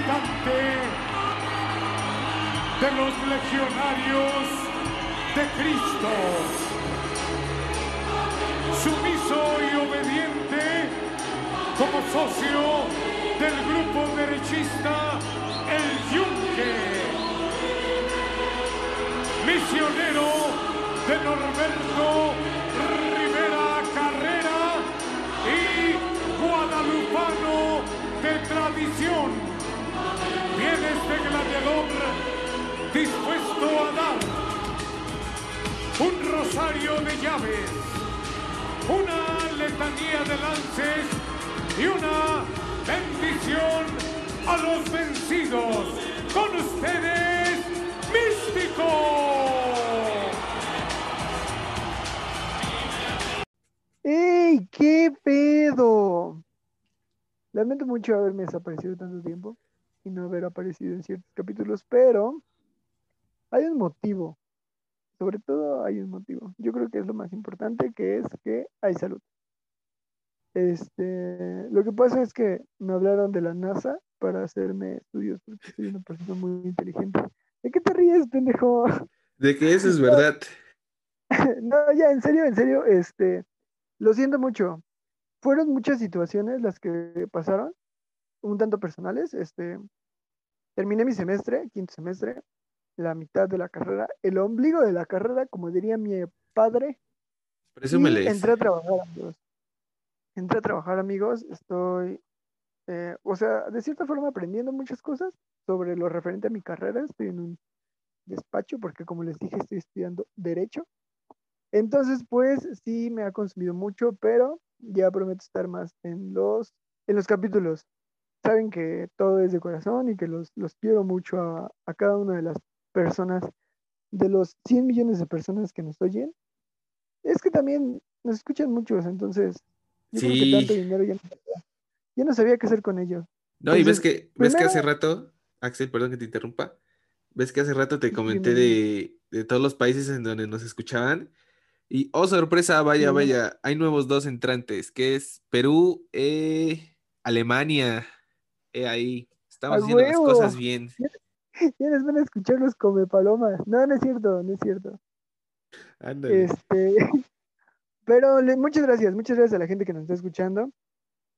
visitante de los legionarios de Cristo. Sumiso y obediente como socio del grupo derechista El Yunque. Misionero de Norberto Rivera Carrera y guadalupano de tradición. Dispuesto a dar un rosario de llaves, una letanía de lances y una bendición a los vencidos. Con ustedes, Místico. ¡Ey! ¿Qué pedo? Lamento mucho haberme desaparecido tanto tiempo y no haber aparecido en ciertos capítulos, pero hay un motivo. Sobre todo hay un motivo. Yo creo que es lo más importante, que es que hay salud. Este, lo que pasa es que me hablaron de la NASA para hacerme estudios porque soy una persona muy inteligente. ¿De qué te ríes, pendejo? De que eso es verdad. no, ya, en serio, en serio, este, lo siento mucho. Fueron muchas situaciones las que pasaron, un tanto personales. Este, terminé mi semestre, quinto semestre, la mitad de la carrera, el ombligo de la carrera, como diría mi padre. Presúmele. entré a trabajar, amigos. Entré a trabajar, amigos. Estoy, eh, o sea, de cierta forma aprendiendo muchas cosas sobre lo referente a mi carrera. Estoy en un despacho porque, como les dije, estoy estudiando Derecho. Entonces, pues sí me ha consumido mucho, pero ya prometo estar más en los, en los capítulos. Saben que todo es de corazón y que los, los quiero mucho a, a cada una de las personas, de los 100 millones de personas que nos oyen. Es que también nos escuchan muchos, entonces yo creo que Sí. tanto dinero ya no, sabía, ya no sabía qué hacer con ellos. No, y ves que, ves que hace rato, Axel, perdón que te interrumpa, ves que hace rato te comenté de, de todos los países en donde nos escuchaban. Y, oh, sorpresa, vaya, vaya, hay nuevos dos entrantes, que es Perú, eh, Alemania, eh, ahí, estamos ¡A haciendo las huevo! cosas bien. Ya les van a escuchar los come palomas. No, no es cierto, no es cierto. Ándale. Este, pero le- muchas gracias, muchas gracias a la gente que nos está escuchando.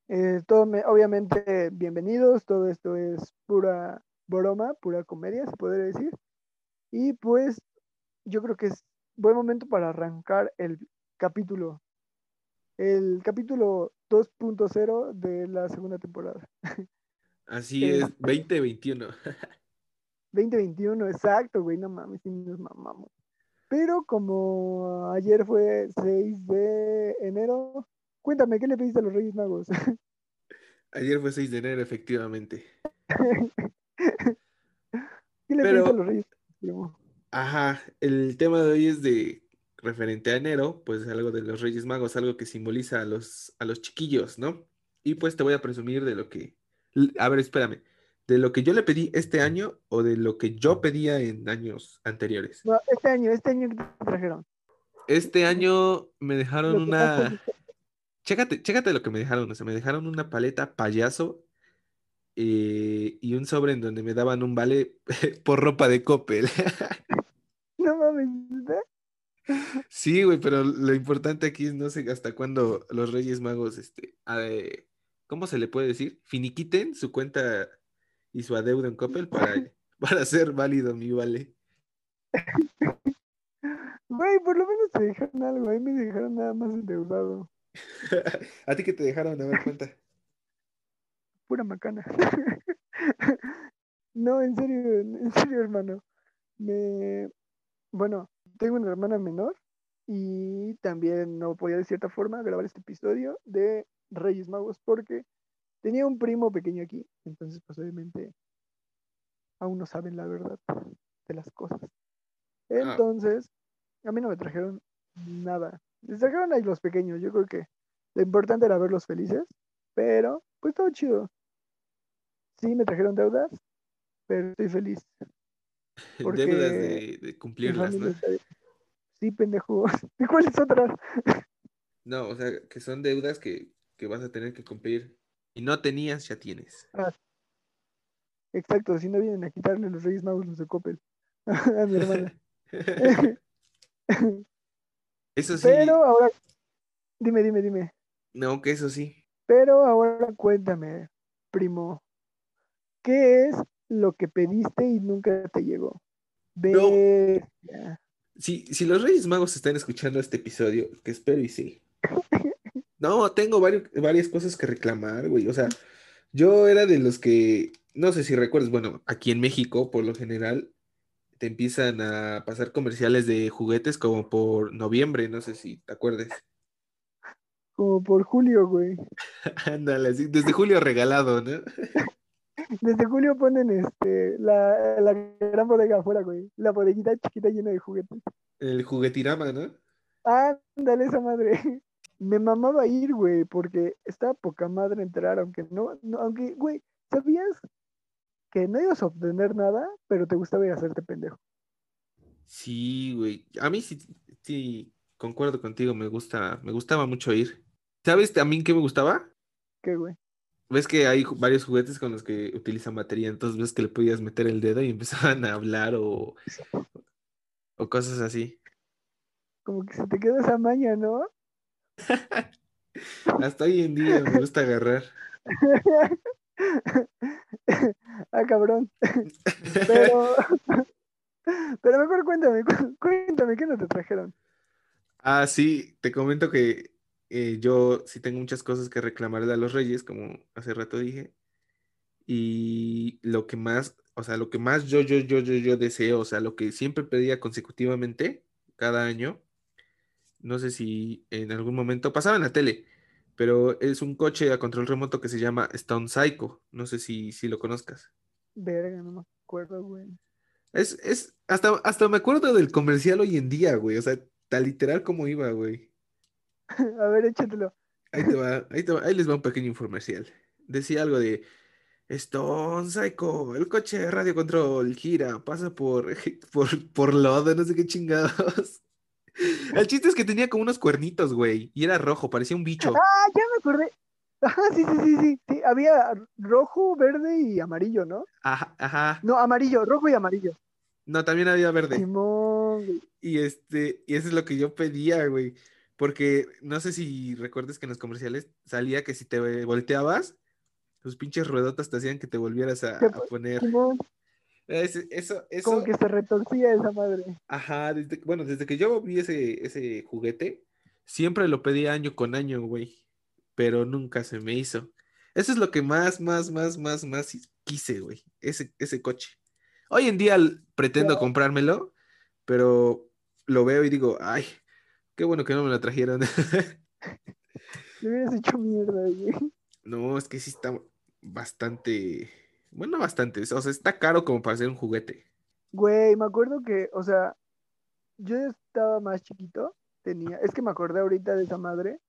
Eh, todo me- obviamente, bienvenidos, todo esto es pura broma, pura comedia, se podría decir. Y pues yo creo que es buen momento para arrancar el capítulo, el capítulo 2.0 de la segunda temporada. Así eh, es, 2021. 2021, exacto, güey, no mames, sí nos mamamos. Pero como ayer fue 6 de enero, cuéntame, ¿qué le pediste a los Reyes Magos? Ayer fue 6 de enero, efectivamente. ¿Qué le Pero- pediste a los Reyes primo? Ajá, el tema de hoy es de referente a enero, pues algo de los Reyes Magos, algo que simboliza a los, a los chiquillos, ¿no? Y pues te voy a presumir de lo que, a ver, espérame, de lo que yo le pedí este año o de lo que yo pedía en años anteriores. No, este año, este año que te trajeron. Este año me dejaron una, chécate, chécate lo que me dejaron, o sea, me dejaron una paleta payaso eh, y un sobre en donde me daban un vale por ropa de Coppel. No mames. Sí, güey, pero lo importante aquí es no sé hasta cuándo los Reyes Magos, este, eh, ¿cómo se le puede decir? Finiquiten su cuenta y su adeudo en Coppel para, para hacer válido mi vale. Güey, por lo menos te dejaron algo, a mí me dejaron nada más endeudado. ¿A ti que te dejaron a ver cuenta? Pura macana. No, en serio, en serio, hermano. Me, bueno, tengo una hermana menor y también no podía de cierta forma grabar este episodio de Reyes Magos porque tenía un primo pequeño aquí, entonces pues obviamente aún no saben la verdad de las cosas. Entonces, a mí no me trajeron nada. Les trajeron ahí los pequeños, yo creo que lo importante era verlos felices, pero pues todo chido. Sí, me trajeron deudas, pero estoy feliz. Porque Deudas de, cumplirlas, ¿no? Sí, pendejo. ¿Y cuáles otras? No, o sea, que son deudas que, que vas a tener que cumplir y no tenías, ya tienes. Exacto, si no vienen a quitarle los Reyes Magos los de Coppel a mi hermana. Eso sí, Pero ahora, dime, dime, dime. no, que eso sí. Pero ahora cuéntame, primo, ¿qué es lo que pediste y nunca te llegó? No. Si, si los Reyes Magos están escuchando este episodio, que espero y sí. No, tengo varios- varias cosas que reclamar, güey. O sea, yo era de los que, no sé si recuerdas, bueno, aquí en México, por lo general, te empiezan a pasar comerciales de juguetes como por noviembre, no sé si te acuerdes. Como por julio, güey. Ándale, desde julio regalado, ¿no? Desde julio ponen este la, la gran bodega afuera, güey. La bodeguita chiquita llena de juguetes. El juguetirama, ¿no? Ándale esa madre. Me mamaba ir, güey, porque estaba poca madre entrar, aunque no, no, aunque, güey, ¿sabías que no ibas a obtener nada, pero te gustaba ir a hacerte pendejo? Sí, güey. A mí sí, sí, concuerdo contigo, me gusta, me gustaba mucho ir. ¿Sabes también qué me gustaba? ¿Qué, güey? Ves que hay varios juguetes con los que utilizan batería, entonces ves que le podías meter el dedo y empezaban a hablar o, o cosas así. Como que se te quedó esa maña, ¿no? Hasta hoy en día me gusta agarrar. ah, cabrón. Pero, pero mejor cuéntame, cu- cuéntame, ¿qué no te trajeron? Ah, sí, te comento que eh, yo sí tengo muchas cosas que reclamarle a los Reyes, como hace rato dije. Y lo que más, o sea, lo que más yo, yo, yo, yo, yo deseo, o sea, lo que siempre pedía consecutivamente cada año, no sé si en algún momento pasaba en la tele, pero es un coche a control remoto que se llama Stone Psycho. No sé si, si lo conozcas. Verga, no me acuerdo, güey. Es, es, hasta, hasta me acuerdo del comercial hoy en día, güey. O sea, tan literal como iba, güey. A ver, échatelo. Ahí te va, ahí te va- ahí les va un pequeño infomercial. Decía algo de Stone Psycho, el coche de radio control gira, pasa por, por, por lodo, no sé qué chingados. El chiste es que tenía como unos cuernitos, güey, y era rojo, parecía un bicho. Ah, ya me acordé. Ajá, sí, sí, sí, sí, sí. Había rojo, verde y amarillo, ¿no? Ajá, ajá. No, amarillo, rojo y amarillo. No, también había verde. Simón. Y este, y eso es lo que yo pedía, güey. Porque no sé si recuerdas que en los comerciales salía que si te volteabas, tus pinches ruedotas te hacían que te volvieras a, a po- poner. Simón, Eso, eso, como que se retorcía esa madre. ajá, desde, bueno, desde que yo vi ese, ese juguete, siempre lo pedí año con año, güey. Pero nunca se me hizo. Eso es lo que más, más, más, más, más quise, güey. Ese, ese coche. Hoy en día pretendo comprármelo, pero lo veo y digo, ay, qué bueno que no me lo trajeron. Le hubieras hecho mierda, güey. No, es que sí está bastante, bueno, bastante, o sea, está caro como para hacer un juguete. Güey, me acuerdo que, o sea, yo estaba más chiquito, tenía, es que me acordé ahorita de esa madre,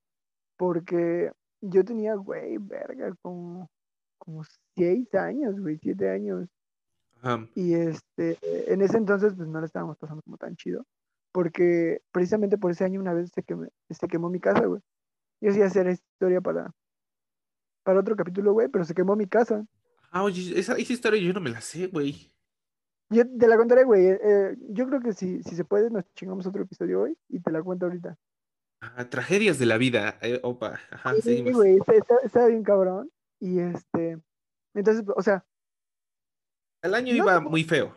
porque yo tenía, güey, verga, como, como seis años, güey, siete años. Ajá. Y este, en ese entonces, pues no le estábamos pasando como tan chido, porque precisamente por ese año una vez se quemó, se quemó mi casa, güey. Yo sí hacer historia para, para otro capítulo, güey, pero se quemó mi casa. Ah, oye, esa, esa historia yo no me la sé, güey. Yo te la contaré, güey. eh, eh, yo creo que si, si se puede, nos chingamos otro episodio hoy y te la cuento ahorita. Ah, tragedias de la vida. eh, opa, ajá, Sí, güey, está, está- está bien cabrón. Y este, entonces, o sea, El año No, iba muy feo.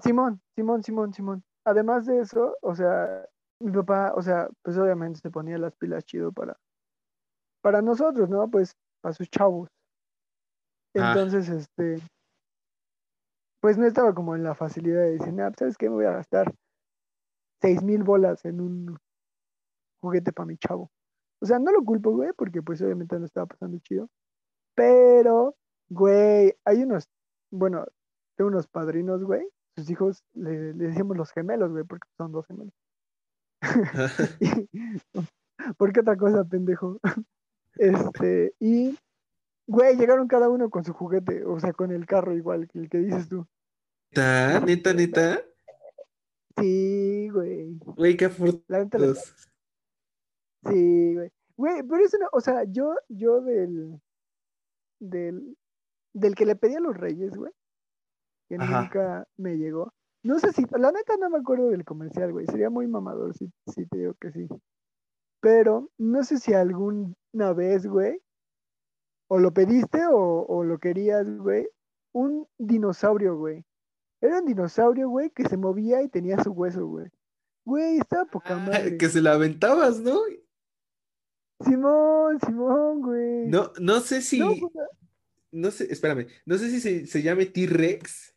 Simón, Simón, Simón, Simón. Además de eso, o sea, mi papá, o sea, pues obviamente se ponía las pilas chido para, para nosotros, ¿no? Pues para sus chavos. Ah. Entonces, este, pues no estaba como en la facilidad de decir, nah, pues, ¿sabes qué? Me voy a gastar seis mil bolas en un juguete para mi chavo. O sea, no lo culpo, güey, porque pues obviamente no estaba pasando chido. Pero, güey, hay unos, bueno, tengo unos padrinos, güey. Sus hijos le, le decimos los gemelos, güey, porque son dos gemelos. ¿Por qué otra cosa, pendejo? Este, y, güey, llegaron cada uno con su juguete, o sea, con el carro igual que el que dices tú. ¿Neta? ¿Neta, neta? Sí, güey. Güey, qué afortunados. Sí, güey. Güey, pero eso no, o sea, yo, yo del, del, del que le pedí a los reyes, güey, que Ajá. nunca me llegó. No sé si, la neta no me acuerdo del comercial, güey. Sería muy mamador si, si te digo que sí. Pero no sé si alguna vez, güey, o lo pediste o, o lo querías, güey, un dinosaurio, güey. Era un dinosaurio, güey, que se movía y tenía su hueso, güey. Güey, estaba poca Ah, madre. que se la aventabas, ¿no? Simón, Simón, güey. No, no sé si, No, güey, no sé, espérame, no sé si se, se llame T-Rex.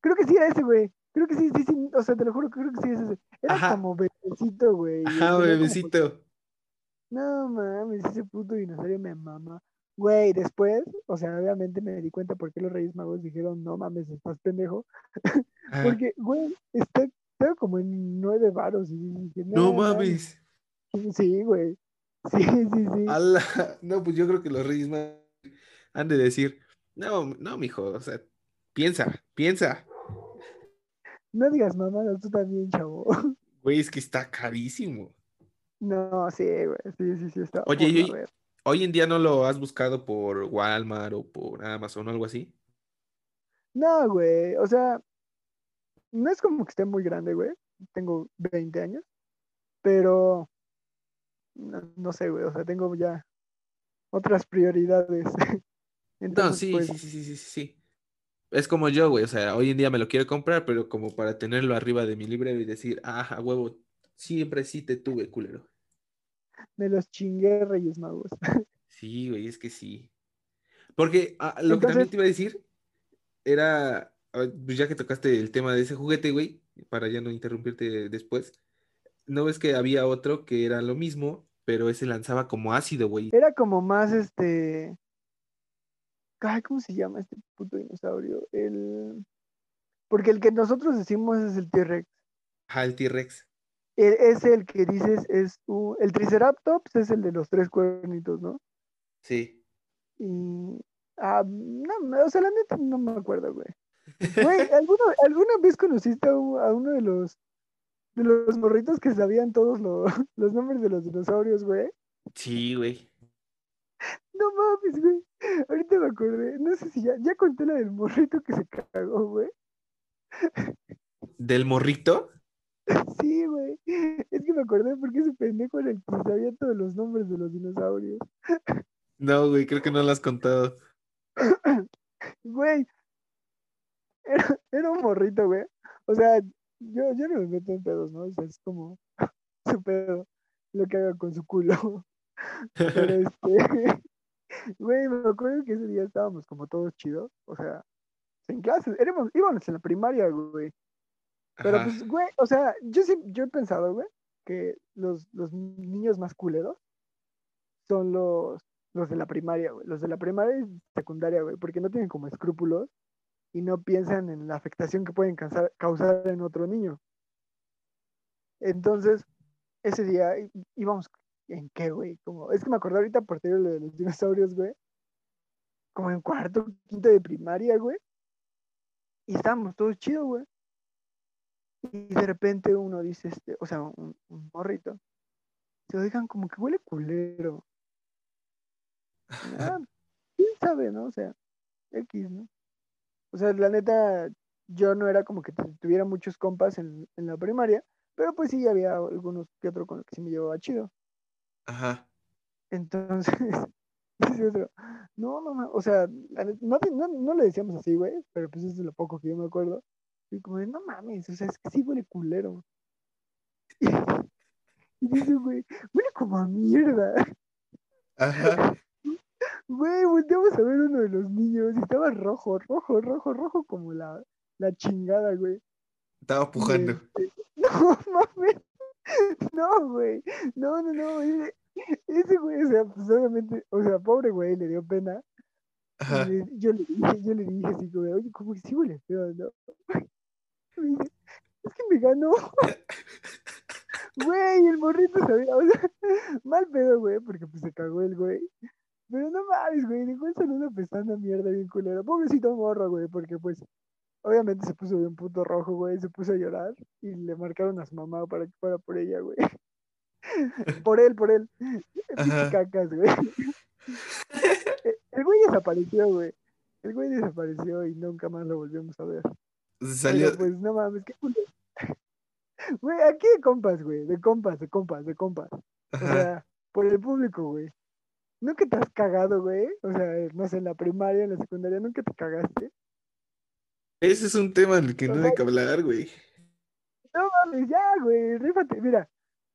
creo que sí era ese, güey. Creo que sí, sí, sí. O sea, te lo juro, creo que sí es ese. Era Ajá. como bebecito, güey. Ajá, como- bebecito. No mames, ese puto dinosaurio me mama. Güey, después, o sea, obviamente me di cuenta por qué los Reyes Magos dijeron, no mames, estás pendejo. Ajá. Porque, güey, está, estaba como en nueve varos. Y dije, No "No mames. Sí, güey. Sí, sí, sí. Ala, No, pues yo creo que los Reyes Magos han de decir, no, no, mijo, o sea, piensa, piensa. No digas mamadas, tú también, chavo. Güey, es que está carísimo. No, sí, güey. Sí, sí, sí, está. Oye, y-. Hoy en día no lo has buscado por Walmart o por Amazon o algo así. No, güey. O sea, no es como que esté muy grande, güey. Tengo 20 años. Pero, no, no sé, güey. O sea, tengo ya otras prioridades. No, Entonces, sí, pues, sí, sí, sí, sí, sí, sí. Es como yo, güey, o sea, hoy en día me lo quiero comprar, pero como para tenerlo arriba de mi librero y decir, ah, a huevo, siempre sí te tuve, culero. me los chingué, Reyes Magos. Sí, güey, es que sí. Porque ah, lo que también te iba a decir era, ah, pues ya que tocaste el tema de ese juguete, güey, para ya no interrumpirte después, ¿no ves que había otro que era lo mismo, pero ese lanzaba como ácido, güey? Era como más este. Ay, ¿cómo se llama este puto dinosaurio? El. Porque el que nosotros decimos es el T-Rex. Ajá, el T-Rex. E- Ese el que dices es un- el Triceratops es el de los tres cuernitos, ¿no? Sí. Y ah, no, o sea, la neta no me acuerdo, güey. Güey, ¿alguna, ¿alguna vez conociste a, un- a uno de los de los morritos que sabían todos lo- los nombres de los dinosaurios, güey? Sí, güey. No mames, güey. Ahorita me acordé. No sé si ya, ya conté la del morrito que se cagó, güey. ¿Del morrito? Sí, güey. Es que me acordé porque ese pendejo era el que sabía todos los nombres de los dinosaurios. No, güey, creo que no lo has contado. Güey. Era, era un morrito, güey. O sea, yo, yo no me meto en pedos, ¿no? O sea, es como su pedo, lo que haga con su culo. Pero este, güey, me acuerdo que ese día estábamos como todos chidos. O sea, en clases, éramos, íbamos en la primaria, güey. Pero Ajá. pues, güey, o sea, yo sí, yo he pensado, güey, que los, los niños más culeros son los, los de la primaria, güey. Los de la primaria y secundaria, güey, porque no tienen como escrúpulos y no piensan en la afectación que pueden causar, causar en otro niño. Entonces, ese día íbamos, ¿en qué, güey? Como, es que me acordé ahorita por lo de los dinosaurios, güey. Como en cuarto, quinto de primaria, güey. Y estábamos todos chidos, güey. Y de repente uno dice, este, o sea, un, un morrito, se oigan como que huele culero. Ah, ¿Quién sabe, no? O sea, X, ¿no? O sea, la neta, yo no era como que tu- tuviera muchos compas en, en la primaria, pero pues sí había algunos que otro con los que sí me llevaba chido. Ajá. Entonces, dice otro, no, no, o sea, no, no, no le decíamos así, güey, pero pues es de lo poco que yo me acuerdo. Y como de, no mames, o sea, es que sí huele culero. Y, dice, güey, huele como a mierda. Ajá. Güey, volteamos a ver uno de los niños y estaba rojo, rojo, rojo, rojo como la, la chingada, güey. Estaba pujando. este, No mames. No, güey. No, no, no. Ese, ese güey, o sea, pues obviamente, o sea, pobre güey, le dio pena. Ajá. yo, le dije, yo le dije así como, oye, como que sí huele feo, ¿no? Es que me ganó. Güey, el morrito sabía, o sea, mal pedo, güey, porque pues se cagó el güey. Pero no mames, güey, dejó el saludo apestando mierda bien culero. Pobrecito morro, güey, porque pues, obviamente se puso bien puto rojo, güey, se puso a llorar y le marcaron a su mamá para que fuera por ella, güey. Por él, por él. Pinche Ajá. cacas, güey. El güey desapareció, güey. El güey desapareció y nunca más lo volvimos a ver. Salió. Pero, pues no mames, qué culo. Güey, aquí de compas, güey, de compas, de compas, de compas. O sea, por el público, güey. ¿Nunca te has cagado, güey? O sea, no sé, en la primaria, en la secundaria, ¿nunca te cagaste? Ese es un tema del que no hay que hablar, güey. No mames, ya, güey, rífate. Mira,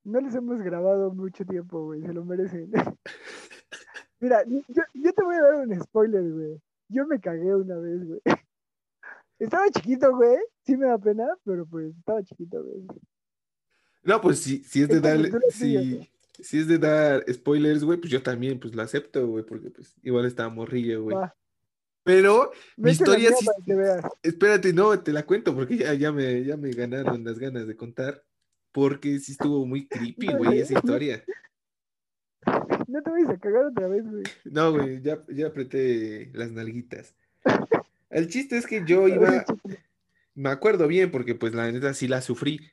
no les hemos grabado mucho tiempo, güey, se lo merecen. Mira, yo, yo te voy a dar un spoiler, güey. Yo me cagué una vez, güey. Estaba chiquito, güey. Sí me da pena, pero pues estaba chiquito, güey. No, pues si, si es de tuya, si, si es de dar spoilers, güey, pues yo también, pues lo acepto, güey, porque pues igual estaba morrillo, güey. Pero mi vete historia sí, espérate, no, te la cuento, porque ya, ya me, ya me ganaron las ganas de contar, porque sí estuvo muy creepy, güey, esa historia. No te vayas a cagar otra vez, güey. No, güey, ya, ya apreté las nalguitas. El chiste es que yo iba, me acuerdo bien, porque pues la neta sí la sufrí,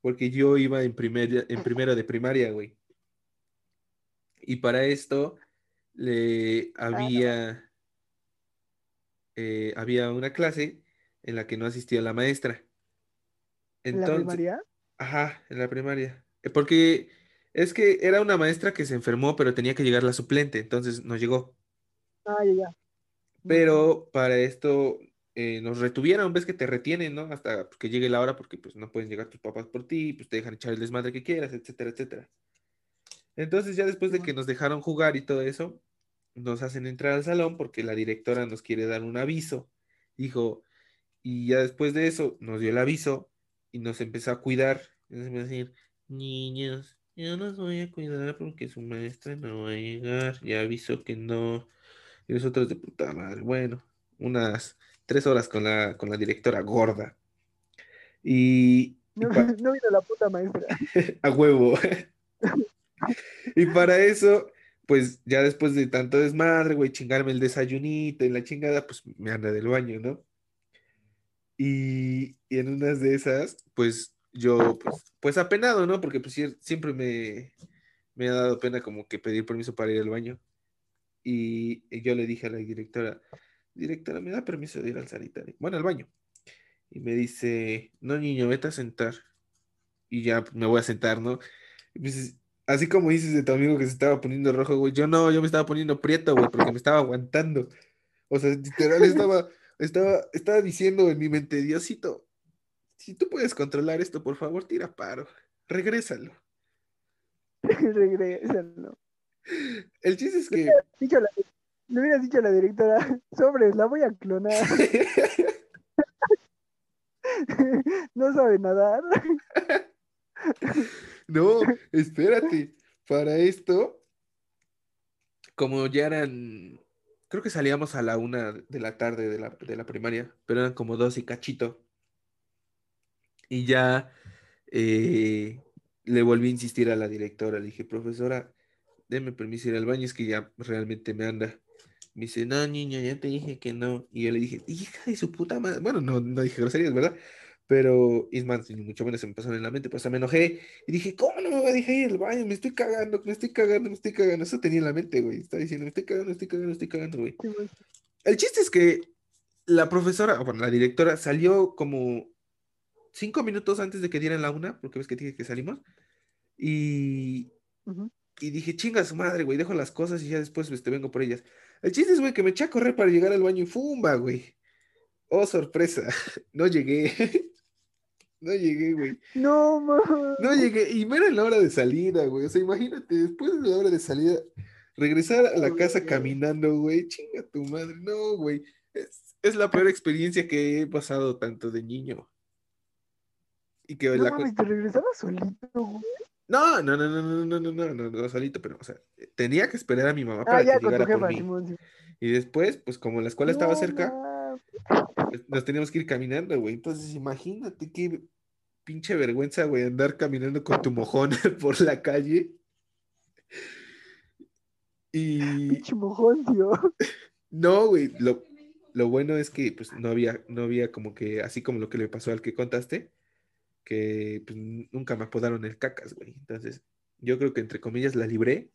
porque yo iba en, primer, en primero de primaria, güey. Y para esto le había, eh, había una clase en la que no asistía la maestra. ¿En la primaria? ajá, en la primaria. Eh, Porque es que era una maestra que se enfermó, pero tenía que llegar la suplente, entonces no llegó. Ah, ya, ya. Pero para esto eh, nos retuvieron, ves que te retienen, ¿no? Hasta que llegue la hora, porque pues no pueden llegar tus papás por ti, pues te dejan echar el desmadre que quieras, etcétera, etcétera. Entonces ya después de que nos dejaron jugar y todo eso, nos hacen entrar al salón porque la directora nos quiere dar un aviso. Dijo, y ya después de eso nos dio el aviso y nos empezó a cuidar. Nos empezó a decir, niños, yo los voy a cuidar porque su maestra no va a llegar. Ya avisó que no. Y nosotros de puta madre. Bueno, unas tres horas con la, con la directora gorda. Y, y No, pa- no vino la puta maestra. a huevo. Y para eso, pues ya después de tanto desmadre, güey, chingarme el desayunito y la chingada, pues me anda del baño, ¿no? Y, y en unas de esas, pues yo, pues, pues apenado, ¿no? Porque pues sie- siempre me, me ha dado pena como que pedir permiso para ir al baño. Y, yo le dije a la directora, directora, ¿me da permiso de ir al sanitario? Bueno, al baño. Y me dice, no, niño, vete a sentar. Y ya me voy a sentar, ¿no? Y así como dices de tu amigo que se estaba poniendo rojo, güey, yo no, yo me estaba poniendo prieto, güey, porque me estaba aguantando. O sea, literal estaba, estaba, estaba diciendo en mi mente, Diosito, si tú puedes controlar esto, por favor, tira paro, regrésalo. Regrésalo. El chiste es que Dicho la- Le hubieras dicho a la directora, sobres, la voy a clonar. no sabe nadar. No, espérate. Para esto, como ya eran, creo que salíamos a la una de la tarde de la, de la primaria, pero eran como dos y cachito. Y ya eh, le volví a insistir a la directora. Le dije, profesora, déme permiso ir al baño, es que ya realmente me anda. Me dice, no, niña, ya te dije que no. Y yo le dije, hija de su puta madre. Bueno, no, no dije groserías, ¿verdad? Pero, y más, ni mucho menos se me pasaron en la mente, pues me enojé y dije, ¿cómo no me voy a dejar ir al baño? Me estoy cagando, me estoy cagando, me estoy cagando. Eso tenía en la mente, güey. Estaba diciendo, me estoy cagando, me estoy cagando, me estoy cagando, güey. Sí. El chiste es que la profesora, o bueno, la directora salió como cinco minutos antes de que dieran la una, porque ves que dije que salimos. Y, Ujú. Y dije, chinga su madre, güey, dejo las cosas y ya después pues, te vengo por ellas. El chiste es, güey, que me eché a correr para llegar al baño y ¡fumba, güey! Oh, sorpresa, no llegué. No llegué, güey. No, ma. No llegué. Y mira la hora de salida, güey. O sea, imagínate, después de la hora de salida, regresar a la casa caminando, güey. Chinga tu madre. No, güey. Es, es la peor experiencia que he pasado tanto de niño. Y que No la mames, te regresabas solito, güey. No, no, no, no, no, no, no, no, no, no, solito, pero, o sea, tenía que esperar a mi mamá Ah, para ya que llegara por jefa, mí. Simón. Y después, pues como la escuela estaba No, cerca, mames. pues, nos teníamos que ir caminando, güey. Entonces, imagínate qué pinche vergüenza, güey, andar caminando con tu mojón por la calle. Y Pinche mojón, tío. no, güey, lo, lo bueno es que pues no había, no había como que, así como lo que le pasó al que contaste, que pues, nunca me apodaron el cacas, güey. Entonces, yo creo que entre comillas la libré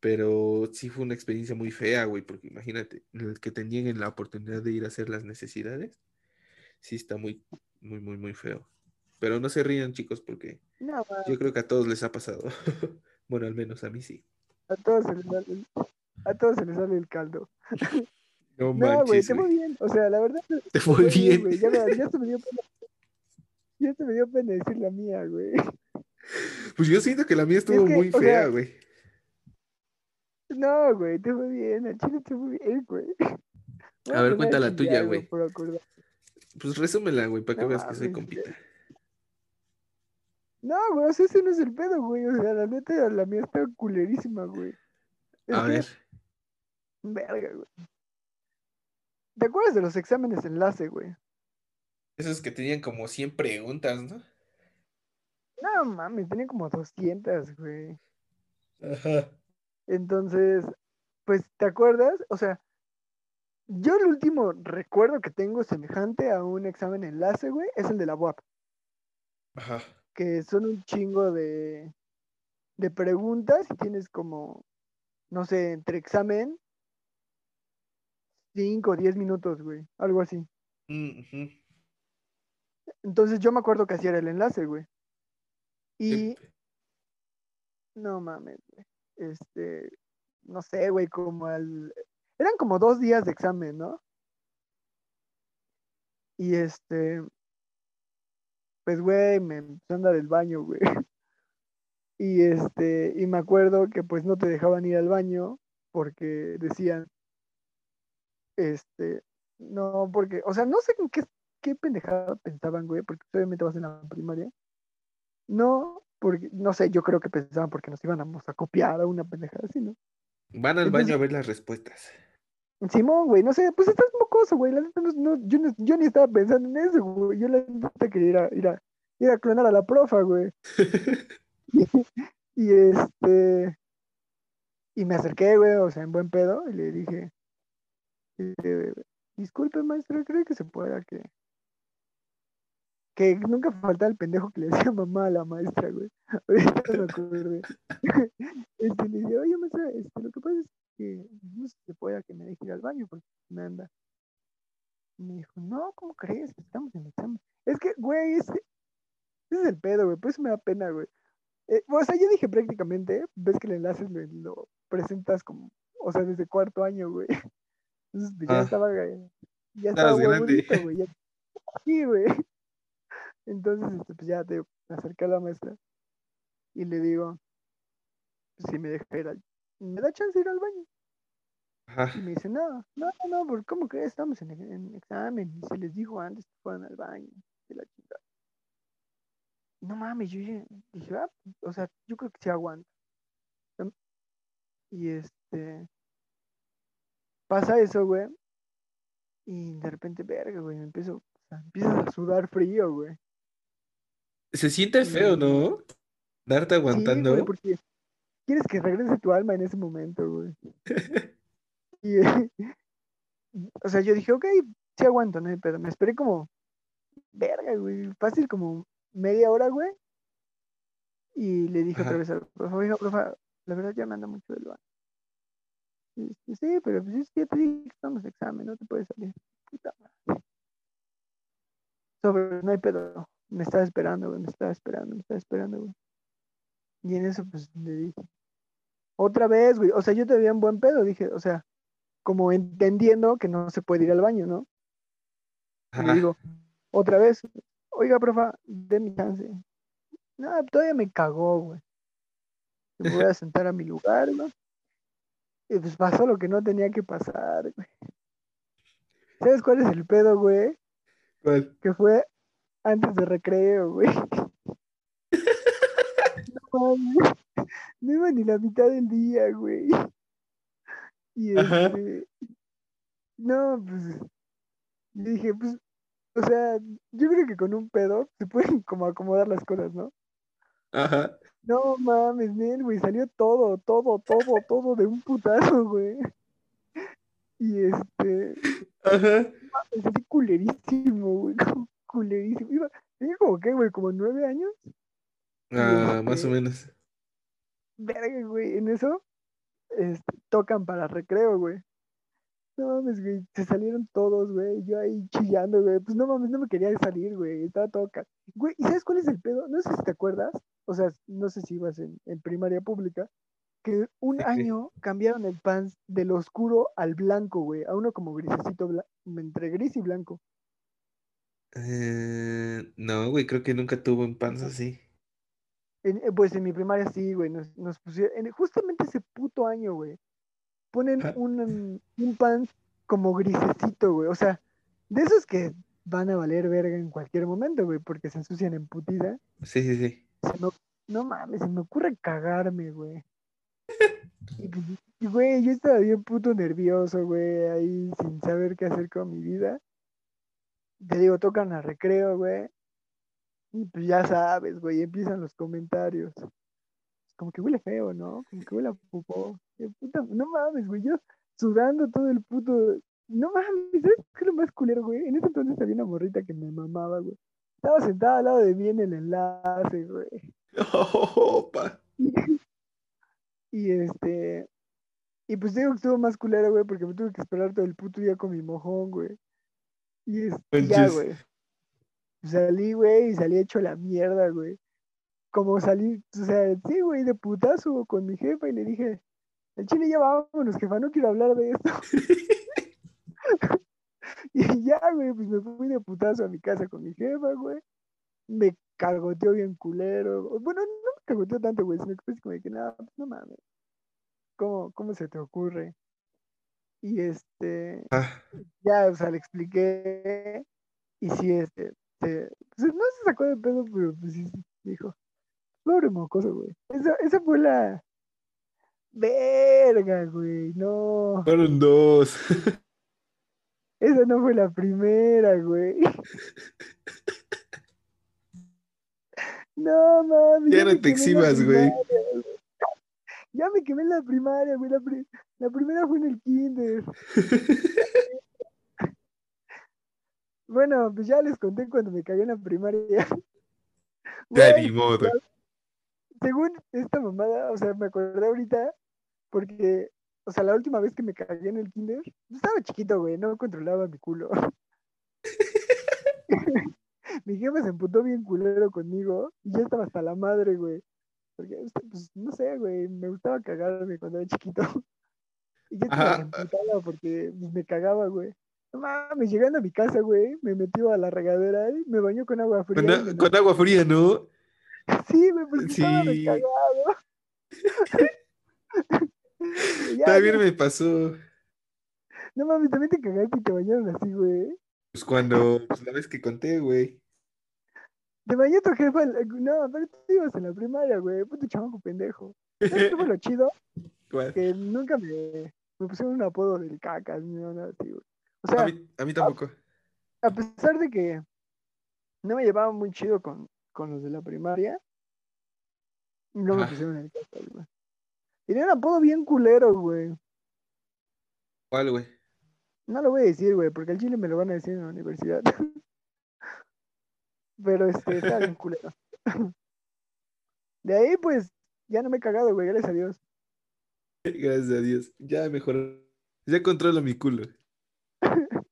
Pero sí fue una experiencia muy fea, güey, porque imagínate, el que te nieguen la oportunidad de ir a hacer las necesidades, sí está muy, muy, muy, muy feo. Pero no se rían, chicos, porque No, yo creo que a todos les ha pasado. Bueno, al menos a mí sí. a todos se les sale, a todos se les sale el caldo. No No, güey, manches, te fue bien. O sea, la verdad. Te fue bien. güey. Ya, me- ya se me dio pena. Ya se me dio pena decir la mía, güey. Pues yo siento que la mía estuvo que, muy fea, sea, güey. No, güey, te fue bien. Al chile te fue bien, güey. Voy A ver, cuenta la tuya, güey. Pues resúmela, güey, para que No veas que soy compita. No, güey, o sea, ese no es el pedo, güey. O sea, la neta, la mía está culerísima, güey. Es A que, ver. verga, güey. ¿Te acuerdas de los exámenes enlace, güey? Esos que tenían como 100 preguntas, ¿no? No mames, tenía como 200, güey. Ajá. Entonces, pues, ¿te acuerdas? O sea, yo el último recuerdo que tengo semejante a un examen enlace, güey, es el de la UAP, Ajá. que son un chingo de, de preguntas y tienes como, no sé, entre examen, 5 o 10 minutos, güey, algo así. Mm. Entonces yo me acuerdo que hacía era el enlace, güey. Y Em, no mames, güey. Este, no sé, güey, como al... Eran como dos días de examen, ¿no? Y este, pues, güey, me empezó a andar el baño, güey. Y este, y me acuerdo que pues no te dejaban ir al baño porque decían, este, no, porque, o sea, no sé en qué, qué pendejada pensaban, güey, porque obviamente vas en la primaria. No, porque, no sé, yo creo que pensaban porque nos íbamos a copiar a una pendejada así, ¿no? Van al Entonces- baño a ver las respuestas. Simón, güey, no sé, pues estás mocoso, güey. La neta, no, no, yo, no- yo ni estaba pensando en eso, güey. Yo la neta quería ir a, ir a, ir a clonar a la profa, güey. Y este. Y me acerqué, güey, o sea, en buen pedo, y le dije. eh, Disculpe, maestra, ¿cree que se pueda que. Que nunca faltaba el pendejo que le decía mamá a la maestra, güey. Ahorita me acordé. Este, le dije, oye, maestra, este, lo que pasa es que no sé si se pueda que me deje ir al baño porque me anda. Me dijo, no, ¿cómo crees? Estamos en examen. Es que, güey, ese, ese es el pedo, güey, pues me da pena, güey. Eh, o sea, yo dije prácticamente, ves que el enlace lo, lo presentas como, o sea, desde cuarto año, güey. Entonces, pues, ya Ah. estaba, ya estaba güey. ya- Sí, güey. Entonces, este, pues ya te me acerqué a la maestra y le digo, pues, si me deja ir al, me da chance de ir al baño. Ajá. Y me dice, no, no, no, no, ¿por ¿cómo crees? Estamos en, en examen. Y se les dijo antes que fueran al baño. de la chingada. No mames, yo dije, ah, o sea, yo creo que sí aguanto. Em, Y este, pasa eso, güey. Y de repente, verga, güey, me empiezo, o sea, empiezas a sudar frío, güey. Se siente feo, ¿no? Darte Sí, aguantando. güey, porque quieres que regrese tu alma en ese momento, güey. Y, eh, o sea, yo dije, ok, sí aguanto, no hay pedo. Me esperé como, verga, güey, fácil como media hora, güey. Y le dije otra Ajá. vez al profe, oiga, profe, la verdad ya me anda mucho del baño. Y dice, sí, pero pues es que ya te dije que estamos examen, no te puedes salir. Puta madre. Sobre, no hay pedo. Me estaba esperando, güey, me estaba esperando, me estaba esperando, güey. Y en eso, pues, le dije, otra vez, güey. O sea, yo todavía en buen pedo, dije, o sea, como entendiendo que no se puede ir al baño, ¿no? Y le digo, otra vez, oiga, profa, de mi chance. No, todavía me cagó, güey. Me voy a sentar a mi lugar, ¿no? Y pues pasó lo que no tenía que pasar, güey. ¿Sabes cuál es el pedo, güey? ¿Cuál? Que fue antes de recreo, güey. No mames, no iba ni la mitad del día, güey. Y este, no, pues, yo dije, pues, o sea, yo creo que con un pedo se pueden como acomodar las cosas, ¿no? Ajá. No mames, Nel, güey, salió todo, todo, todo, todo de un putazo, güey. Y este, Ajá. me sentí culerísimo, güey, como culerísimo. Iba, tenía como que, güey, como nueve años. Ah, más o menos. Verga, güey, en eso, este, tocan para recreo, güey. No mames, güey, se salieron todos, güey, yo ahí chillando, güey, pues no mames, no me quería salir, güey, estaba toca. Güey, ¿y sabes cuál es el pedo? No sé si te acuerdas, o sea, no sé si ibas en, en primaria pública, que un Sí. año cambiaron el pants del oscuro al blanco, güey, a uno como grisecito, entre gris y blanco. Eh, no, güey, creo que nunca tuvo un pants así. En- eh, pues en mi primaria sí, güey, nos, nos pusieron, en justamente ese puto año, güey, ponen un, un pants como grisecito, güey, o sea, de esos que van a valer verga en cualquier momento, güey, porque se ensucian en putida. Sí, sí, sí. Me- no mames, se me ocurre cagarme, güey. Y, güey, yo estaba bien puto nervioso, güey, ahí sin saber qué hacer con mi vida. Te digo, tocan a recreo, güey. Y pues ya sabes, güey, empiezan los comentarios. Como que huele feo, ¿no? Como que huele a popó. Y, puta, no mames, güey, yo sudando todo el puto. No mames, ¿sabes qué es lo más culero, güey? En ese entonces había una morrita que me mamaba, güey. Estaba sentada al lado de mí en el enlace, güey. Opa. Y este. Y pues digo que estuvo más culero, güey, porque me tuve que esperar todo el puto día con mi mojón, güey. Y es, y ya, güey. Salí, güey, y salí hecho la mierda, güey. Como salí, o sea, sí, güey, de putazo con mi jefa y le dije, el chile ya vámonos, jefa, no quiero hablar de esto. y ya, güey, pues me fui de putazo a mi casa con mi jefa, güey. Me cagoteó bien culero. Bueno, no me cagoteó tanto, güey, sino que fue así como de que, pues no mames. ¿Cómo, ¿Cómo se te ocurre? Y este, Ah, ya, o sea, le expliqué. Y sí, este, se- pues, no se sacó de pedo, pero pues sí, dijo, pobre mocoso, güey. Esa, esa fue la... Verga, güey, no. fueron dos. Esa no fue la primera, güey. No, mami. Ya no te exhibas, güey. Ya me quemé en la primaria, güey. La, pri- la primera fue en el kinder. Bueno, pues ya les conté cuando me cagué en la primaria. Ya ni modo. según esta mamada, o sea, me acordé ahorita, porque, o sea, la última vez que me cagué en el kinder, yo estaba chiquito, güey, no controlaba mi culo. mi jefa se emputó bien culero conmigo y ya estaba hasta la madre, güey. Porque, pues, no sé, güey, me gustaba cagarme cuando era chiquito. Y yo estaba porque pues, me cagaba, güey. No mames, llegando a mi casa, güey, me metió a la regadera y me bañó con agua fría. Con, me con agua fría, ¿no? Sí, porque estaba Sí. ya, También me pasó. No mames, también te cagaste y te bañaron así, güey. Pues cuando, pues la vez que conté, güey. Te bañó tu jefa. No, pero tú ibas en la primaria, güey. Puto chamaco pendejo. ¿Sabes qué fue lo chido? ¿Cuál? Que nunca me, me pusieron un apodo del ni nada así, güey. O A sea, mí, a mí tampoco. a pesar de que no me llevaba muy chido con, con los de la primaria, no me pusieron el cacas, güey. Tenía un apodo bien culero, güey. ¿Cuál, güey? No lo voy a decir, güey, porque al chile me lo van a decir en la universidad. Pero este, está bien culero. De ahí, pues, ya no me he cagado, güey, gracias a Dios. Gracias a Dios. Ya mejor. Ya controlo mi culo.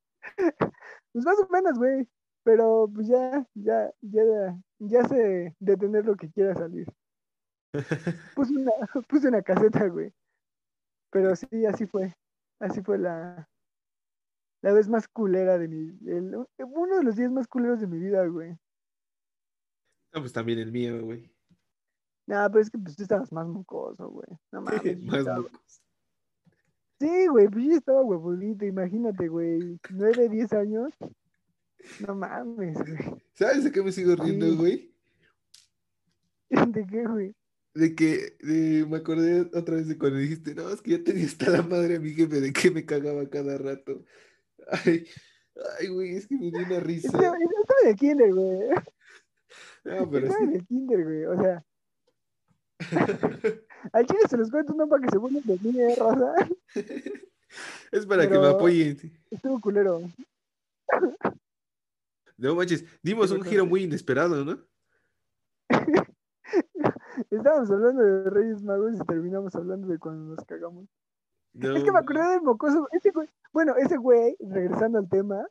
Pues más o menos, güey. Pero pues ya, ya, ya, ya sé detener lo que quiera salir. Puse una, puse una caseta, güey. Pero sí, así fue. Así fue la, la vez más culera de mi, el- uno de los días más culeros de mi vida, güey. No, pues también el mío, güey. Nah, pero es que pues tú estabas más mocoso, güey. No mames. Más estaba-. Sí, güey, pues yo estaba huevudito, imagínate, güey. Nueve, diez años. No mames, güey. ¿Sabes de qué me sigo riendo, Sí. güey? ¿De qué, güey? De que de- me acordé otra vez de cuando dijiste, no, es que ya tenía hasta la madre a mi jefe de que me cagaba cada rato. Ay, ay, güey, es que me dio una risa. Estaba, estaba el kinder, güey. No, pero Estaba sí. el kinder, güey. O sea, al chile se los cuento no para que se vuelvan de mí, eh. Es para que me apoyen. Estuvo culero. No manches, dimos un giro muy inesperado, ¿no? Estábamos hablando de Reyes Magos y terminamos hablando de cuando nos cagamos. No, Es que me acordé del mocoso. Ese güey, bueno, ese güey, regresando al tema,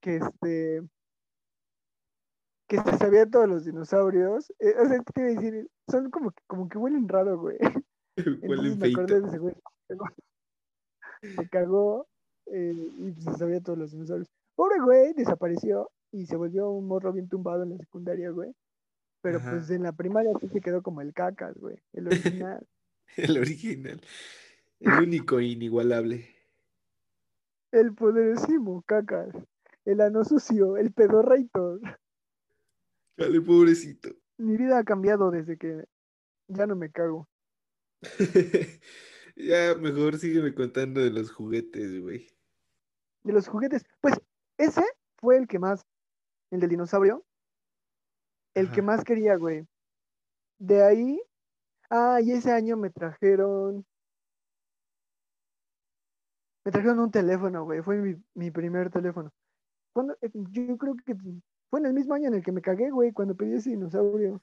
que este. Que se sabía todos los dinosaurios. eh, o sea, te iba a decir, son como que, como que huelen raro, güey. Huele Entonces me feito. acordé de ese güey. Se cagó eh, y se sabía todos los dinosaurios. Pobre güey, desapareció y se volvió un morro bien tumbado en la secundaria, güey. Pero Ajá. pues en la primaria sí se quedó como el cacas, güey. El original. El original. El único e inigualable. el poderosísimo cacas. El ano sucio, el pedorreitor. Dale, pobrecito. Mi vida ha cambiado desde que ya no me cago. Ya, mejor sígueme contando de los juguetes, güey. De los juguetes, pues ese fue el que más, el del dinosaurio, el que más quería, güey. De ahí, ah, y ese año me trajeron, me trajeron un teléfono, güey, fue mi, mi primer teléfono. Cuando, eh, yo creo que fue en el mismo año en el que me cagué, güey, cuando pedí ese dinosaurio.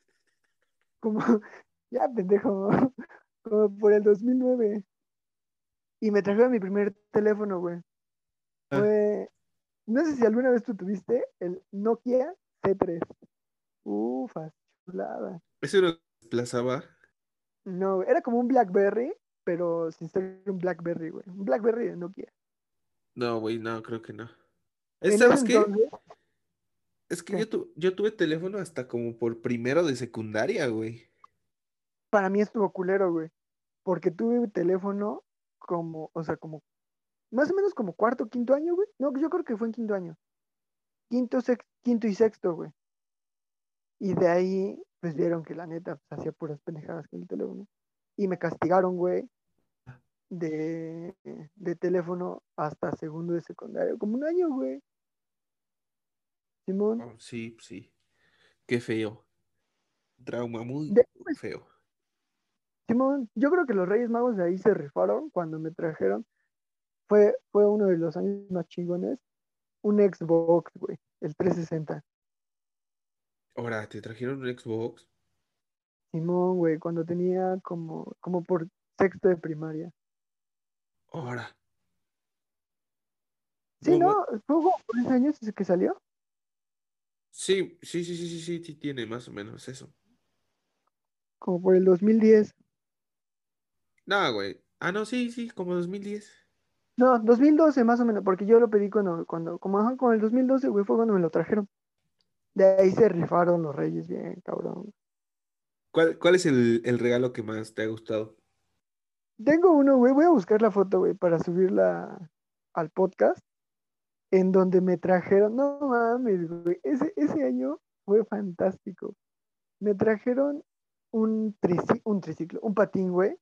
Como, ya pendejo, como por el 2009. Y me trajeron mi primer teléfono, güey. Ah. Fue, no sé si alguna vez tú tuviste el Nokia C3. Ufa, chulada. Eso lo desplazaba. No, era como un Blackberry, pero sin ser un Blackberry, güey. Un Blackberry de Nokia. No, güey, no, creo que no. ¿Sabes ese qué? entonces, Es que ¿Qué? yo, tu- yo tuve teléfono hasta como por primero de secundaria, güey. para mí estuvo culero, güey. Porque tuve teléfono como, o sea, como, más o menos como cuarto, quinto año, güey. No, yo creo que fue en quinto año. Quinto, sex- quinto y sexto, güey. Y de ahí, pues vieron que la neta pues, hacía puras pendejadas con el teléfono. Y me castigaron, güey, de, de teléfono hasta segundo de secundario. Como un año, güey. Simón. Oh, sí, sí. Qué feo. Trauma muy Después- feo. Simón, yo creo que los Reyes Magos de ahí se rifaron cuando me trajeron. Fue, fue uno de los años más chingones. Un Xbox, güey, el 360. Ahora, ¿te trajeron un Xbox? Simón, güey, cuando tenía como, como por sexto de primaria. Ahora. Sí, No. ¿Fue por ese año que salió? Sí, sí, sí, sí, sí, sí, sí, tiene más o menos eso. Como por el 2010. No, güey. Ah, no, sí, sí, como 2010. No, 2012 más o menos, porque yo lo pedí cuando, cuando, como con el 2012, güey, fue cuando me lo trajeron. De ahí se rifaron los Reyes, bien, cabrón. ¿Cuál, cuál es el, el regalo que más te ha gustado? Tengo uno, güey, voy a buscar la foto, güey, para subirla al podcast, en donde me trajeron, no mames, güey, ese, ese año fue fantástico. Me trajeron un, trici- un triciclo, un patín, güey,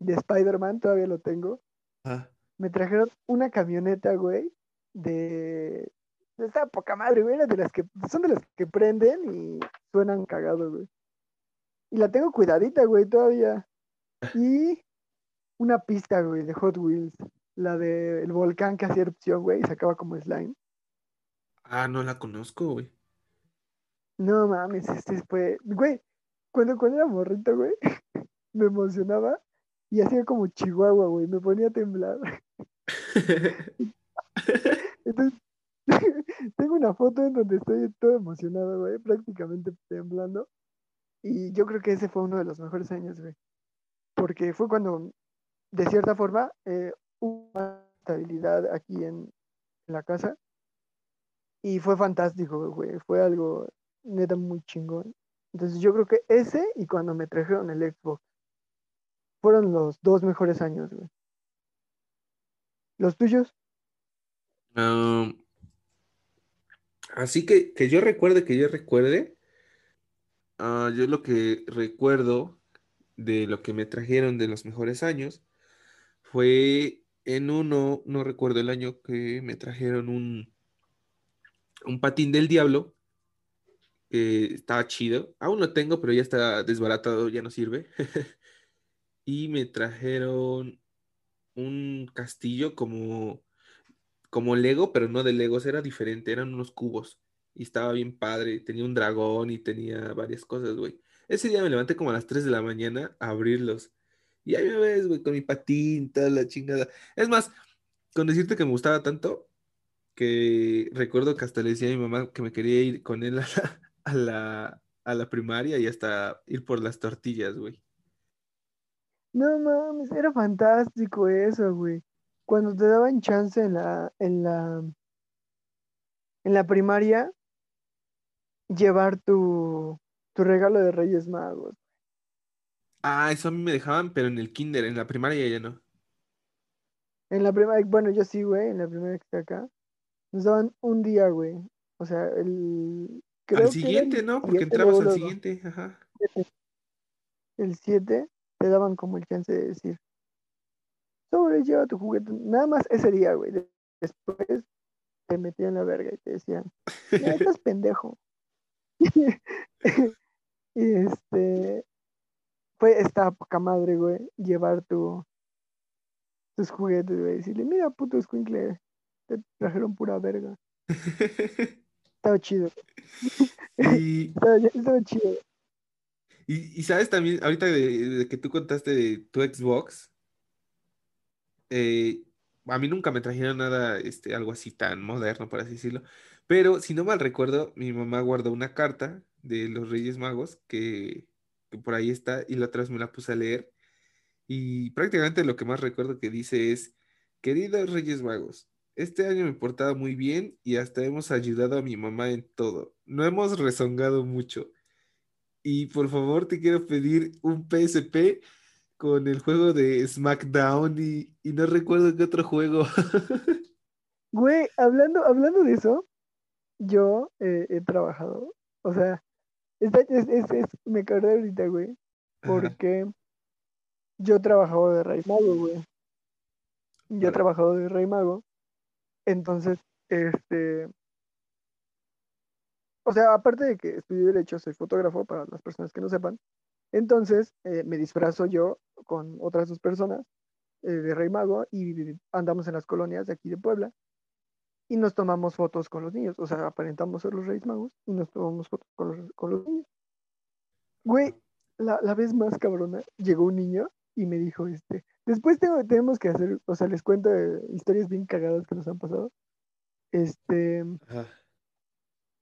de Spider-Man, todavía lo tengo. Ah, Me trajeron una camioneta, güey, de... de esta poca madre, güey, de las que, son de las que prenden y suenan cagado, güey. Y la tengo cuidadita, güey, todavía. Y una pista, güey, de Hot Wheels. La del volcán que hacía erupción, güey, y sacaba como slime. ah, no la conozco, güey. No mames, este fue. Güey, cuando, cuando era morrito, güey, me emocionaba y hacía como chihuahua, güey, me ponía a temblar. Entonces, tengo una foto en donde estoy todo emocionado, güey, prácticamente temblando. Y yo creo que ese fue uno de los mejores años, güey. Porque fue cuando, de cierta forma, eh, más estabilidad aquí en, la casa. Y fue fantástico, güey. Fue algo neta muy chingón. Entonces yo creo que ese y cuando me trajeron el Xbox fueron los dos mejores años, güey. ¿Los tuyos? Así que, que yo recuerde, que yo recuerde, ah, yo lo que recuerdo de lo que me trajeron de los mejores años fue en uno, no recuerdo el año que me trajeron un, un patín del diablo, que estaba chido, aún lo tengo, pero ya está desbaratado, ya no sirve. Y me trajeron un castillo como como Lego, pero no de Legos, era diferente, eran unos cubos. Y estaba bien padre, tenía un dragón y tenía varias cosas, güey. Ese día me levanté como a las 3 de la mañana a abrirlos. Y ahí me ves, güey, con mi patín, toda la chingada. Es más, con decirte que me gustaba tanto, que recuerdo que hasta le decía a mi mamá que me quería ir con él a la, a la, primaria y hasta ir por las tortillas, güey. No mames, era fantástico eso, güey. Cuando te daban chance en la, en la, en la primaria, llevar tu, tu regalo de Reyes Magos. Ah, eso a mí me dejaban, pero en el kinder, en la primaria ya no. En la primaria, bueno, yo sí, güey, en la primaria que está acá. Nos daban un día, güey. O sea, el... al siguiente, ¿no? Porque entrabas al siguiente, ajá. El 7 te daban como el chance de decir, sobre, lleva tu juguete. Nada más ese día, güey. Después te metían la verga y te decían, ya estás pendejo. y este, fue esta poca madre, güey, llevar tu, tus juguetes, güey, decirle, mira, puto escuincle, te trajeron pura verga. estaba chido. Y... estaba, chido. Y, sabes también, ahorita de, que tú contaste de tu Xbox, eh, a mí nunca me trajeron nada, este, algo así tan moderno, por así decirlo. Pero si no mal recuerdo, mi mamá guardó una carta de los Reyes Magos que, que por ahí está y la otra vez me la puse a leer. Y prácticamente lo que más recuerdo que dice es, queridos Reyes Magos, este año me he portado muy bien y hasta hemos ayudado a mi mamá en todo. No hemos rezongado mucho. Y por favor te quiero pedir un PSP con el juego de SmackDown y, no recuerdo qué otro juego. Güey, hablando, hablando de eso, yo eh, he trabajado, o sea, es, me acordé ahorita, güey, porque yo he trabajado de Rey Mago, güey. Yo he trabajado de Rey Mago. Entonces, este. O sea, aparte de que estudié Derecho, soy fotógrafo para las personas que no sepan. Entonces, eh, me disfrazo yo con otras dos personas eh, de Rey Mago y andamos en las colonias de aquí de Puebla y nos tomamos fotos con los niños. O sea, aparentamos ser los Reyes Magos y nos tomamos fotos con los, con los niños. Güey, la, la, vez más cabrona, llegó un niño y me dijo, este, después tengo, tenemos que hacer, o sea, les cuento historias bien cagadas que nos han pasado. Este,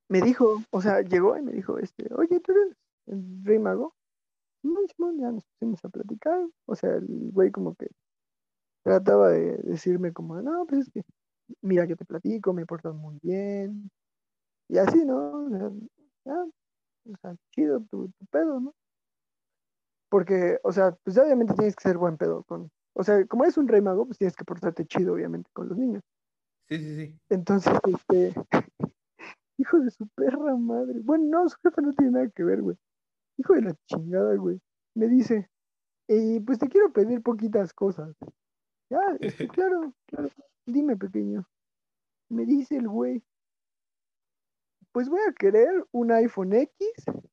me dijo, o sea, llegó y me dijo, este, oye, ¿tú eres el rey mago? Ya nos pusimos a platicar. O sea, el güey como que trataba de decirme como, no, pues es que, mira, yo te platico, me portas muy bien. Y así, ¿no? O sea, o sea chido tu, tu pedo, ¿no? Porque, o sea, pues obviamente tienes que ser buen pedo con. O sea, como eres un rey mago, pues tienes que portarte chido, obviamente, con los niños. Sí, sí, sí. Entonces, este. hijo de su perra madre. Bueno, no, su jefe no tiene nada que ver, güey. Hijo de la chingada, güey. Me dice, y pues te quiero pedir poquitas cosas. Ya, este, claro, claro. Dime, pequeño. Me dice el güey. Pues voy a querer un iPhone X.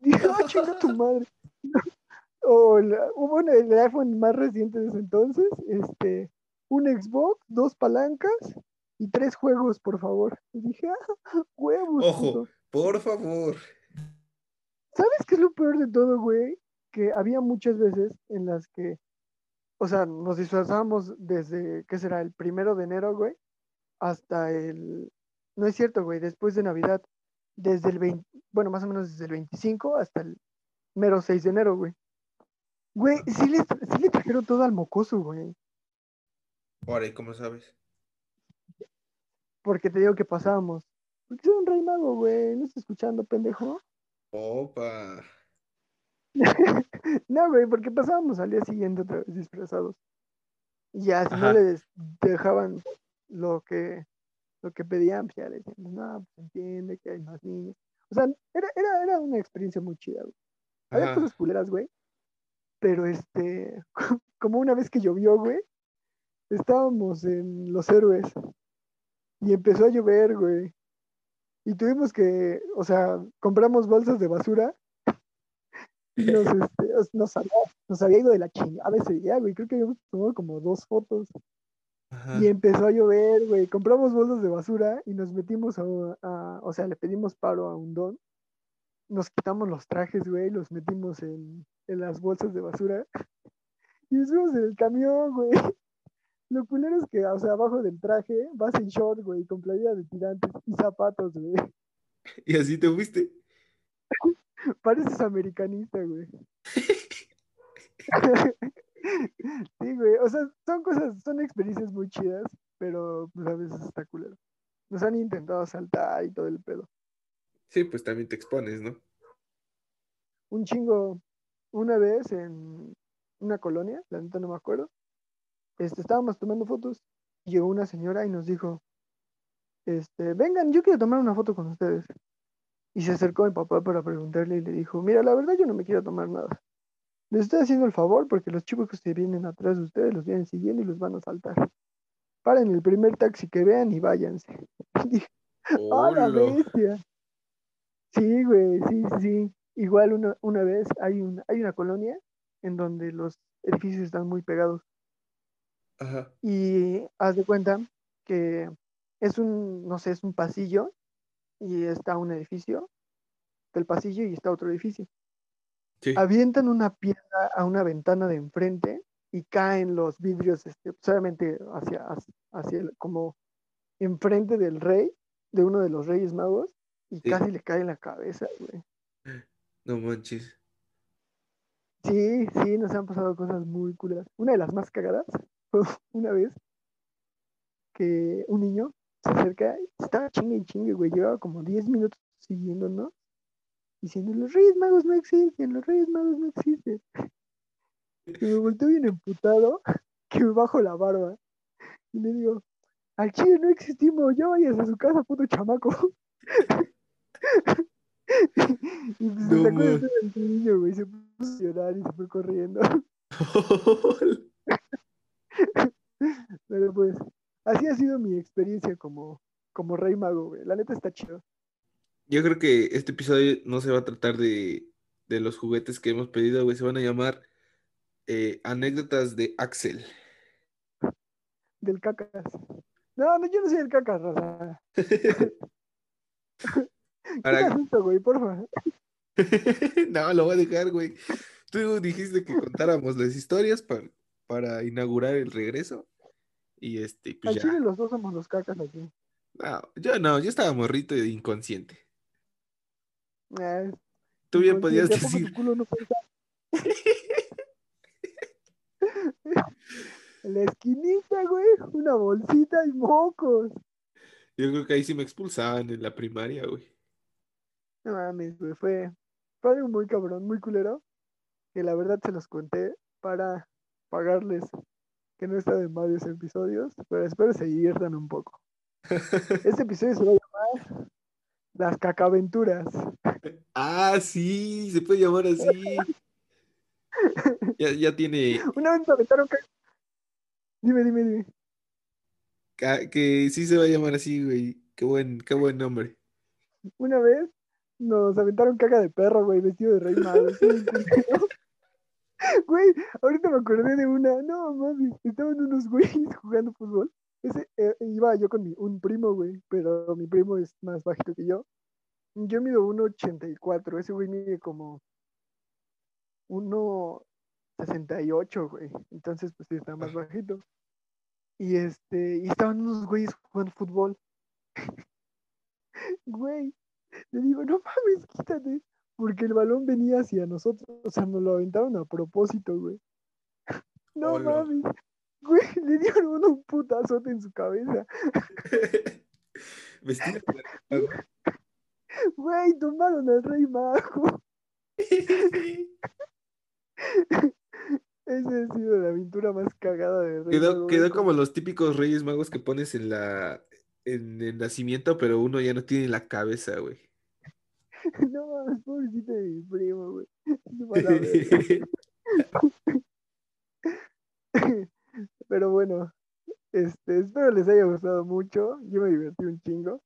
Dije, oh, chinga tu madre o hubo el iPhone más reciente de ese entonces, este, un Xbox, dos palancas y tres juegos, por favor. Y dije, ah, huevos. Ojo, por favor. ¿Sabes qué es lo peor de todo, güey? Que había muchas veces en las que, o sea, nos disfrazábamos desde, ¿qué será? El primero de enero, güey, hasta el, no es cierto, güey, después de Navidad, desde el 20, bueno, más o menos desde el 25 hasta el mero 6 de enero, güey. Güey, sí le, sí le trajeron todo al mocoso, güey. Ahora, ¿y cómo sabes? Porque te digo que pasábamos. Porque soy un rey mago, güey. ¿No estás escuchando, pendejo? Opa. No, güey, porque pasábamos al día siguiente otra vez disfrazados. Y ya, si no les dejaban lo que, lo que pedían, pues ya le decían, no, pues entiende que hay más niños. O sea, era, era, era una experiencia muy chida, güey. Había cosas culeras, güey, pero este, como una vez que llovió, güey, estábamos en Los Héroes y empezó a llover, güey. Y tuvimos que, o sea, compramos bolsas de basura nos, este, nos, había, nos había ido de la chingada ese día, güey. Creo que habíamos tomado como dos fotos. Y empezó a llover, güey. Compramos bolsas de basura y nos metimos a, a, o sea, le pedimos paro a un don nos quitamos los trajes, güey, los metimos en, en las bolsas de basura y nos fuimos en el camión, güey. Lo culero es que, o sea, abajo del traje vas en short, güey, con playera de tirantes y zapatos, güey. Y así te fuiste. Pareces americanista, güey. sí, güey. O sea, son cosas, son experiencias muy chidas, pero pues a veces está culero. Nos han intentado asaltar y todo el pedo. Sí, pues también te expones, ¿no? Un chingo, una vez en una colonia, la neta no me acuerdo, este, estábamos tomando fotos y llegó una señora y nos dijo, este, vengan, yo quiero tomar una foto con ustedes. Y se acercó a mi papá para preguntarle y le dijo, mira, la verdad yo no me quiero tomar nada. Les estoy haciendo el favor porque los chicos que vienen atrás de ustedes los vienen siguiendo y los van a saltar. Paren el primer taxi que vean y váyanse. ¡Ah, la bestia! Sí, güey, sí, sí, sí. Igual una, una vez hay, un, hay una colonia en donde los edificios están muy pegados. Ajá. Y haz de cuenta que es un, no sé, es un pasillo y está un edificio del pasillo y está otro edificio. Sí. Avientan una piedra a una ventana de enfrente y caen los vidrios, este, solamente hacia, hacia el- como enfrente del rey, de uno de los reyes magos, y Sí. casi le cae en la cabeza, güey. No manches. Sí, sí, nos han pasado cosas muy culeras. Una de las más cagadas fue una vez que un niño se acerca, estaba chingue y chingue, güey, llevaba como 10 minutos siguiéndonos, diciendo, los Reyes Magos no existen, los Reyes Magos no existen. Y me volteó bien emputado, que me bajo la barba, y le digo, al chile no existimos, ya vayas a su casa, puto chamaco. y pues se No sacó de el niño, güey, se puso a llorar y se fue corriendo. Pero pues, así ha sido mi experiencia como, como rey mago, güey. La neta está chido. Yo creo que este episodio no se va a tratar de, de los juguetes que hemos pedido, güey. Se van a llamar eh, anécdotas de Axel. Del cacas. No, no, yo no soy el cacas, raza. Para- esto, güey, porfa. No, lo voy a dejar, güey. Tú dijiste que contáramos las historias para, para inaugurar el regreso. Y este, pues Al chile los dos somos los cacas aquí. No, yo no, yo estaba morrito e inconsciente. Tú bien podías ¿a poco tu decir. culo no la esquinita, güey, una bolsita y mocos. Yo creo que ahí sí me expulsaban en la primaria, güey. No mames, güey, fue, fue algo muy cabrón, muy culero, que la verdad se los conté para pagarles que no he estado en varios episodios, pero espero se diviertan un poco. Este episodio se va a llamar Las Cacaventuras. Ah, sí, se puede llamar así. Ya, ya tiene, Una vez aventaron ca- Dime, dime, dime. que sí se va a llamar así, güey. Qué buen, qué buen nombre. Una vez nos aventaron caca de perro, güey, vestido de rey mago. culero. Güey, ahorita me acordé de una. No, mami, estaban unos güeyes jugando fútbol. Ese, eh, iba yo con mi, un primo, güey, pero mi primo es más bajito que yo. Yo mido 1,84, ese güey mide como 1,68, güey. Entonces, pues sí, está más bajito. Y este, y estaban unos güeyes jugando fútbol. Güey, le digo, no mames, quítate. Porque el balón venía hacia nosotros. O sea, nos lo aventaron a propósito, güey. No Hola. mames. Güey, le dieron uno un putazote en su cabeza. Vestido de. Güey, tomaron al rey mago. Esa ha sido la aventura más cagada de rey Quedó, mago, quedó como los típicos Reyes Magos que pones en la en el nacimiento, pero uno ya no tiene la cabeza, güey. No mames, pobrecito de mi primo, güey. Pero bueno, este, espero les haya gustado mucho. Yo me divertí un chingo.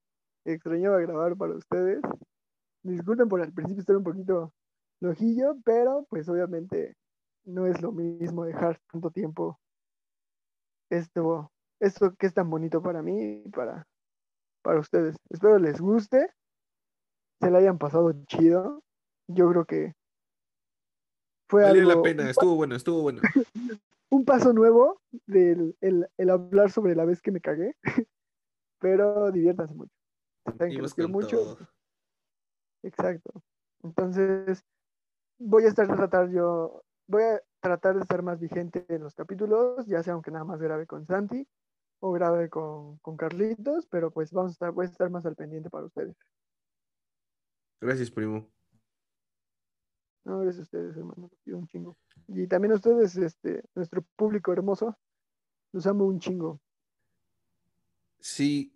Extrañaba grabar para ustedes. Disculpen por al principio estar un poquito lojillo, pero pues obviamente no es lo mismo dejar tanto tiempo esto, esto que es tan bonito para mí y para, para ustedes. Espero les guste, se la hayan pasado chido yo creo que fue Valió algo, la pena, estuvo bueno, estuvo bueno. un paso nuevo del el, el hablar sobre la vez que me cagué, pero diviértanse mucho. Saben que los quiero mucho. todo. Exacto. Entonces, voy a estar tratar yo, voy a tratar de estar más vigente en los capítulos, ya sea aunque nada más grabe con Santi o grabe con, con Carlitos, pero pues vamos a estar, voy a estar más al pendiente para ustedes. Gracias, primo. No, gracias a ustedes, hermano, quiero un chingo. Y también a ustedes, este, nuestro público hermoso, los amo un chingo. Sí,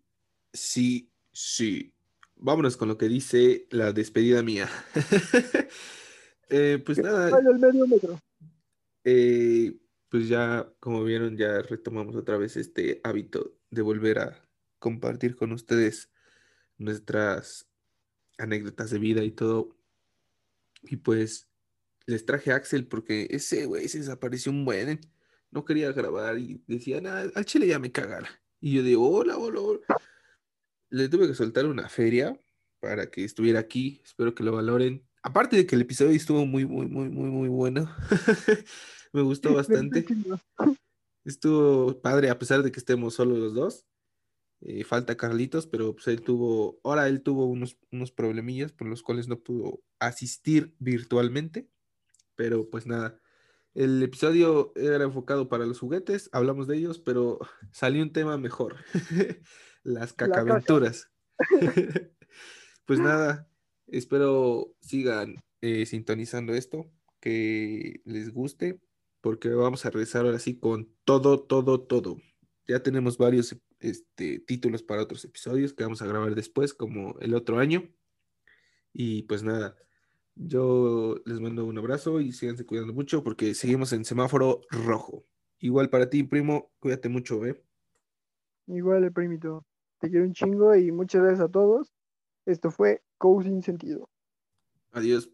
sí, sí. Vámonos con lo que dice la despedida mía. Eh, pues nada, Vaya el medio metro. eh, pues ya, como vieron, ya retomamos otra vez este hábito de volver a compartir con ustedes nuestras anécdotas de vida y todo. Y pues les traje a Axel porque ese güey se desapareció un buen. No quería grabar y decía, "Nah, al chile ya me cagara. Y yo digo, hola, hola, hola. Le tuve que soltar una feria para que estuviera aquí. Espero que lo valoren. Aparte de que el episodio estuvo muy, muy, muy, muy, muy bueno. Me gustó bastante. Estuvo padre, a pesar de que estemos solo los dos. Eh, falta Carlitos, pero pues él tuvo, ahora él tuvo unos, unos problemillas por los cuales no pudo asistir virtualmente. Pero pues nada, el episodio era enfocado para los juguetes, hablamos de ellos, pero salió un tema mejor. Las caca. cacaventuras. Pues nada, espero sigan eh, sintonizando esto, que les guste, porque vamos a regresar ahora sí con todo, todo, todo. Ya tenemos varios este, títulos para otros episodios que vamos a grabar después, como el otro año. Y pues nada, yo les mando un abrazo y síganse cuidando mucho porque seguimos en semáforo rojo. Igual para ti, primo, cuídate mucho, ¿eh? Igual el primito. Te quiero un chingo y muchas gracias a todos. Esto fue Co Sin Sentido. Adiós.